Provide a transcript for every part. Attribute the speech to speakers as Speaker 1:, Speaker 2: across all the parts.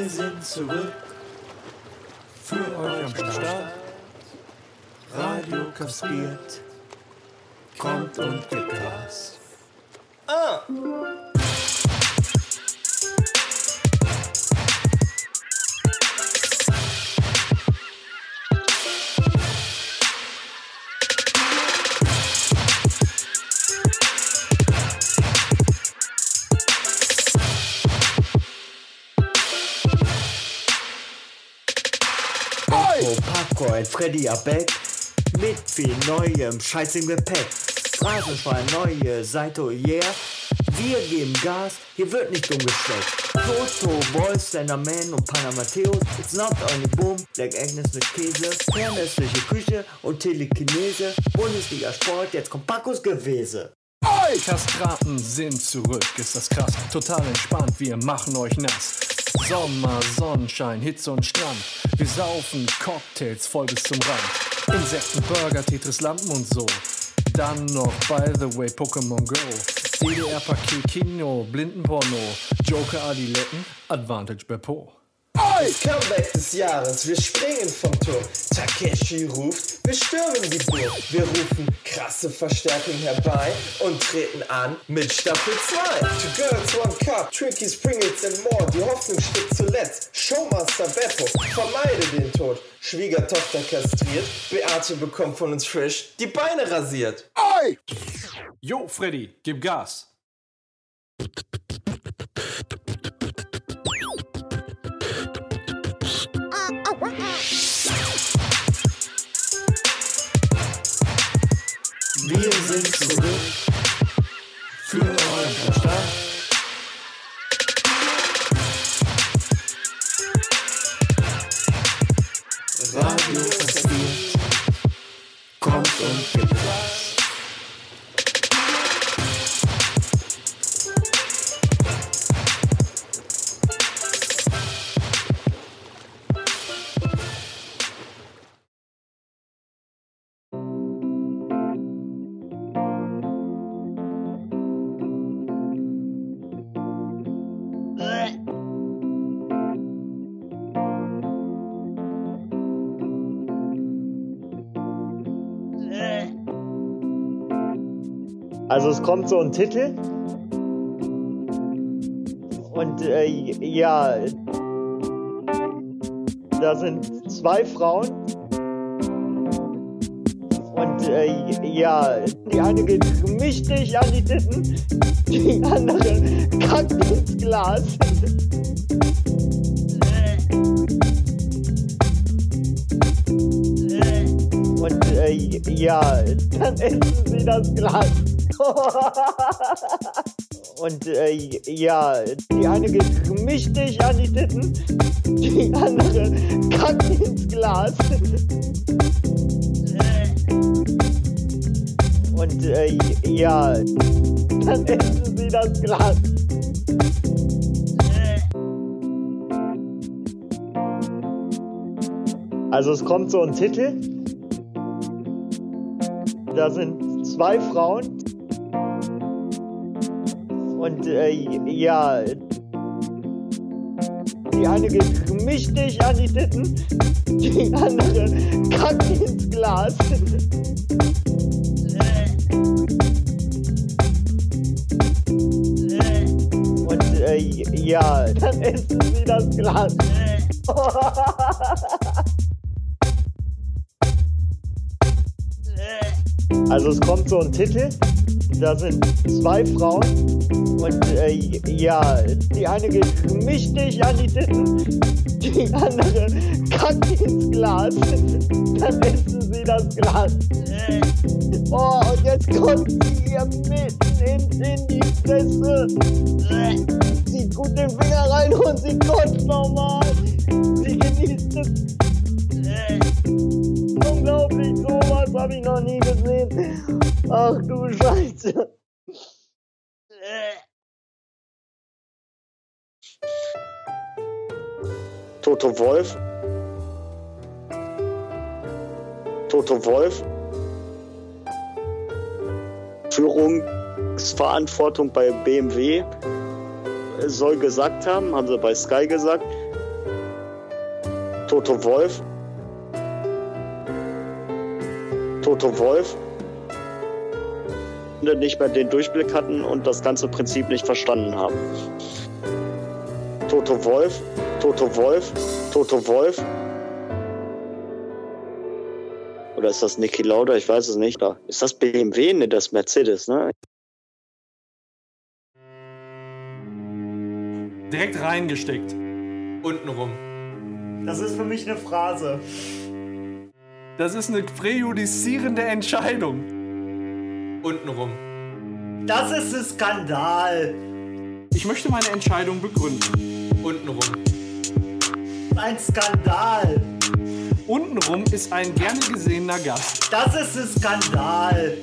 Speaker 1: Wir sind zurück für euch am Start. Radio kastriert, kommt und gibt Gas.
Speaker 2: Ah!
Speaker 3: Popcorn, Freddy Abeck mit viel neuem Scheiß im Gepäck. Phrasenschwein, neue Seite, yeah. Wir geben Gas, hier wird nicht umgesteckt. Toto, Boys, Man und Panamateos. It's not only boom, like Agnes mit Käse. Fernöstliche Küche und Telekinese. Bundesliga Sport, jetzt kommt Pacos Gewese.
Speaker 4: Oi! Kastraten sind zurück, ist das krass. Total entspannt, wir machen euch nass. Sommer, Sonnenschein, Hitze und Strand. Wir saufen Cocktails voll bis zum Rand. Insekten, Burger, Tetris, Lampen und so. Dann noch, by the way, Pokémon Go. DDR-Paket, Kino, Blindenporno. Joker, Adiletten, Advantage bei Po.
Speaker 2: Oi, Comeback des Jahres, wir springen vom Turm. Takeshi ruft, wir stürmen die Burg. Wir rufen krasse Verstärkung herbei und treten an mit Staffel 2. Two Girls, One Cup, Tricky Springles and more. Die Hoffnung steht zuletzt. Showmaster Beppo, vermeide den Tod. Schwiegertochter kastriert, Beate bekommt von uns frisch die Beine rasiert.
Speaker 4: Oi! Jo, Freddy, gib Gas.
Speaker 3: Also es kommt so ein Titel. Und äh, ja, da sind zwei Frauen. Und äh, ja, die eine geht mächtig an die Titten, die andere kackt ins Glas. Und äh, ja, dann essen sie das Glas. Und äh, ja, die eine geht mächtig an die Titten, die andere kackt ins Glas. Und äh, ja, dann essen sie das Glas. Also es kommt so ein Titel. Da sind zwei Frauen. Und äh, ja, die eine geht mächtig an die Titten, die andere kackt ins Glas. Und äh, ja, dann essen sie das Glas. Also es kommt so ein Titel, da sind zwei Frauen und äh, ja, die eine geht mächtig an die Titten, die andere kackt ins Glas, dann essen sie das Glas. Oh, und jetzt kommt sie ihr mitten in, in die Fresse. Sie tut den Finger rein und sie kotzt nochmal. Sie genießt es. Unglaublich, sowas habe ich noch nie gesehen. Ach du Scheiße.
Speaker 5: Toto Wolf. Toto Wolf. Führungsverantwortung bei BMW soll gesagt haben, haben sie bei Sky gesagt, Toto Wolf. Toto Wolf nicht mehr den Durchblick hatten und das ganze Prinzip nicht verstanden haben. Toto Wolf, Toto Wolf, Toto Wolf. Oder ist das Niki Lauda? Ich weiß es nicht. Ist das BMW? Ne, das Mercedes, ne?
Speaker 4: Direkt reingesteckt.
Speaker 2: Untenrum.
Speaker 3: Das ist für mich eine Phrase.
Speaker 4: Das ist eine präjudizierende Entscheidung.
Speaker 2: Untenrum.
Speaker 3: Das ist ein Skandal.
Speaker 4: Ich möchte meine Entscheidung begründen.
Speaker 2: Untenrum.
Speaker 3: Ein Skandal.
Speaker 4: Untenrum ist ein gerne gesehener Gast.
Speaker 3: Das ist ein Skandal.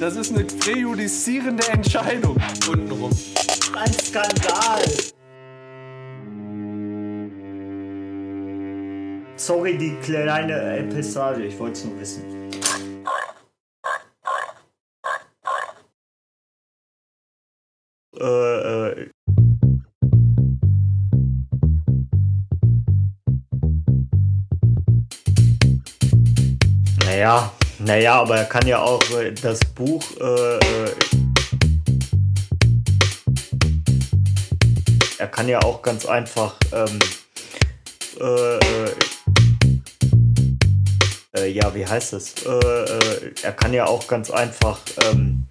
Speaker 4: Das ist eine präjudizierende Entscheidung.
Speaker 2: Untenrum.
Speaker 3: Ein Skandal. Sorry, die kleine Episode, ich wollte es nur wissen. Äh, äh. Naja, naja, aber er kann ja auch äh, das Buch. Äh, äh, er kann ja auch ganz einfach. Ähm, äh, äh, ja, wie heißt es? Äh, äh, er kann ja auch ganz einfach. Ähm,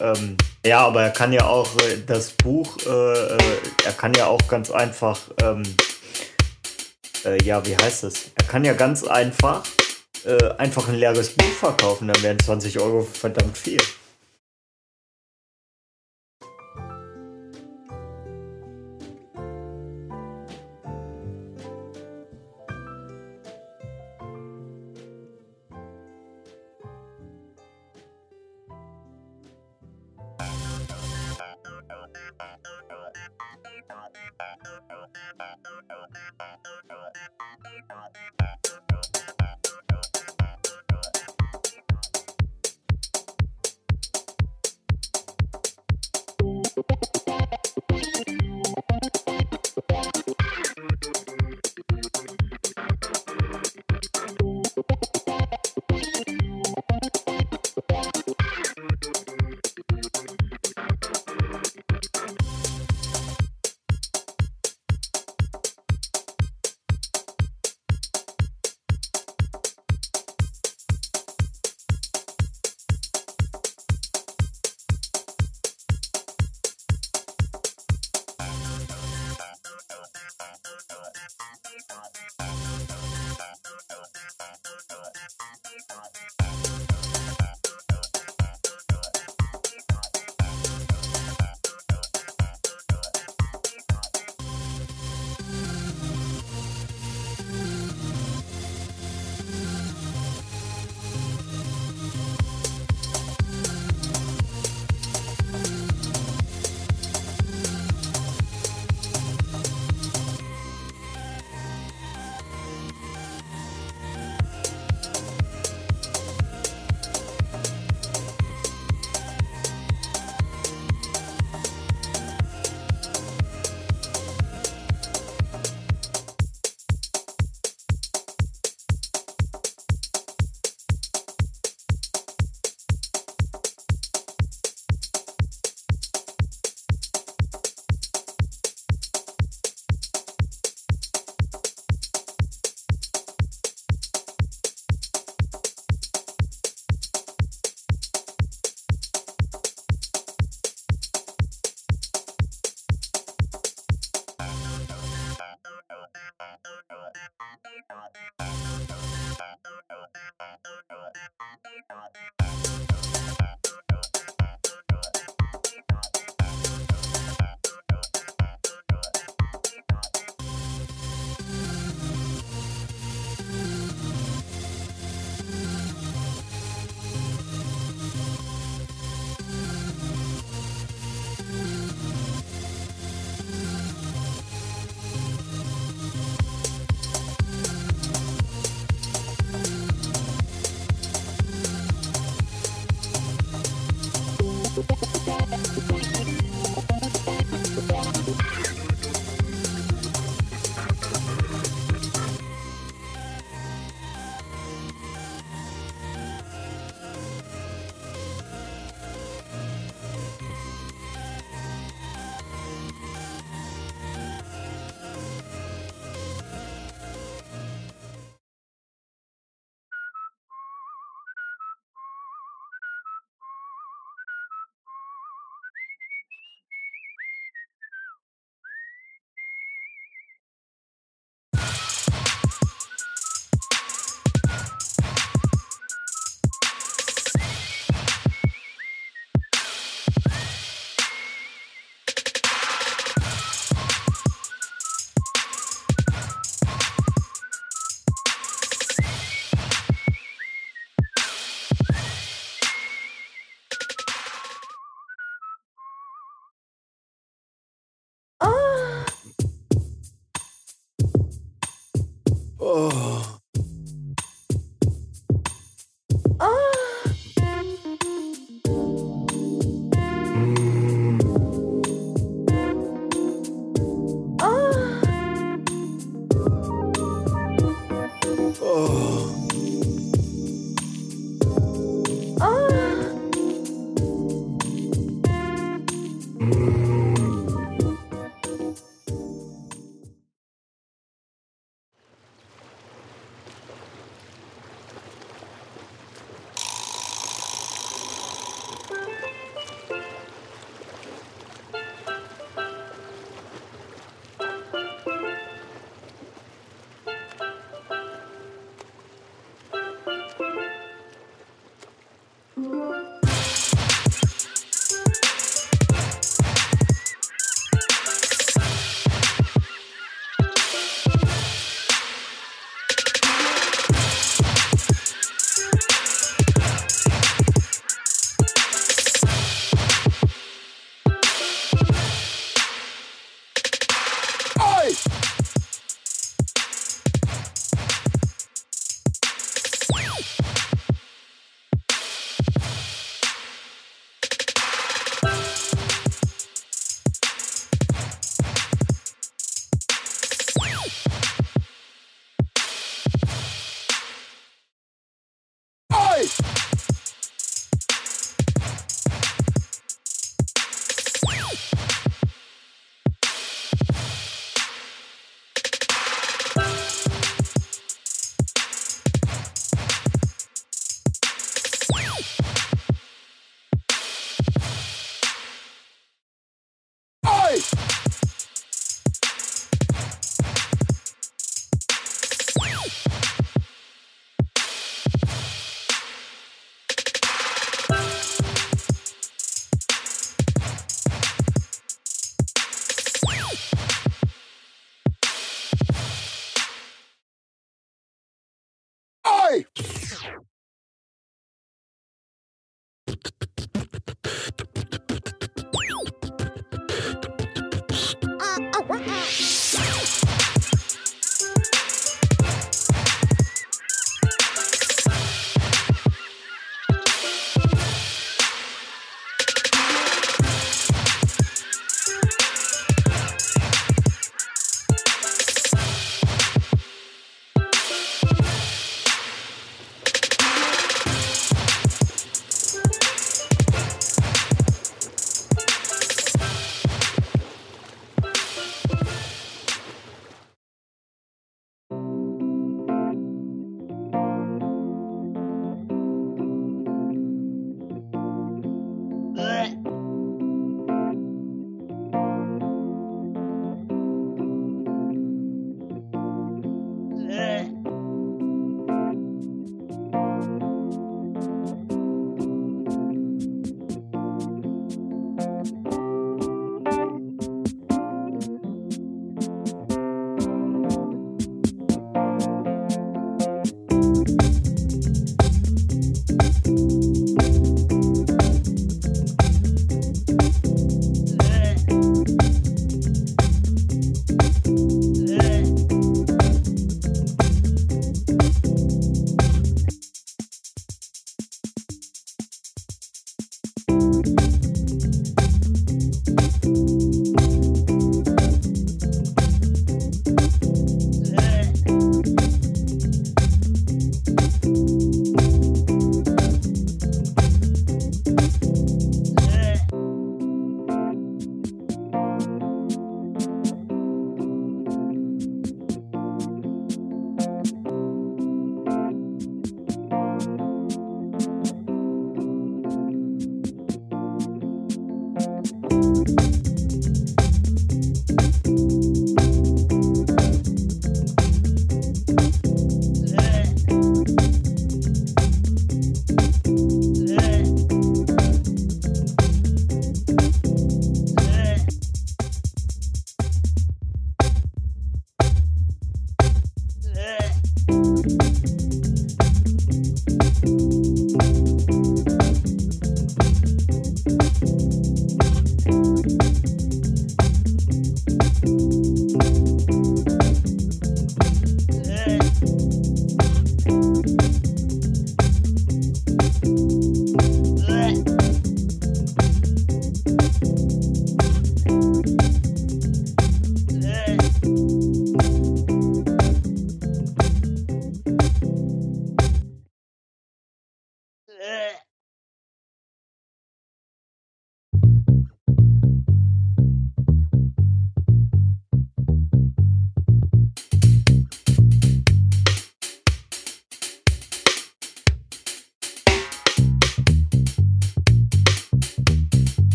Speaker 3: ähm, ja, aber er kann ja auch äh, das Buch, äh, äh, er kann ja auch ganz einfach, ähm, äh, ja, wie heißt es? Er kann ja ganz einfach, einfach ein leeres Buch verkaufen, dann wären 20 Euro verdammt viel.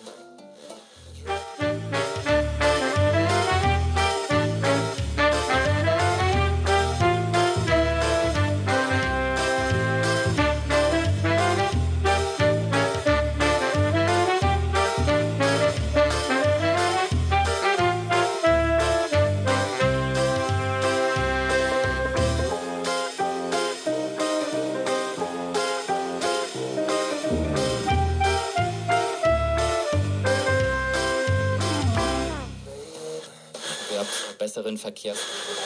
Speaker 6: Thank
Speaker 7: you. Zu besseren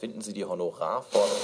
Speaker 7: Finden Sie die Honorarforderung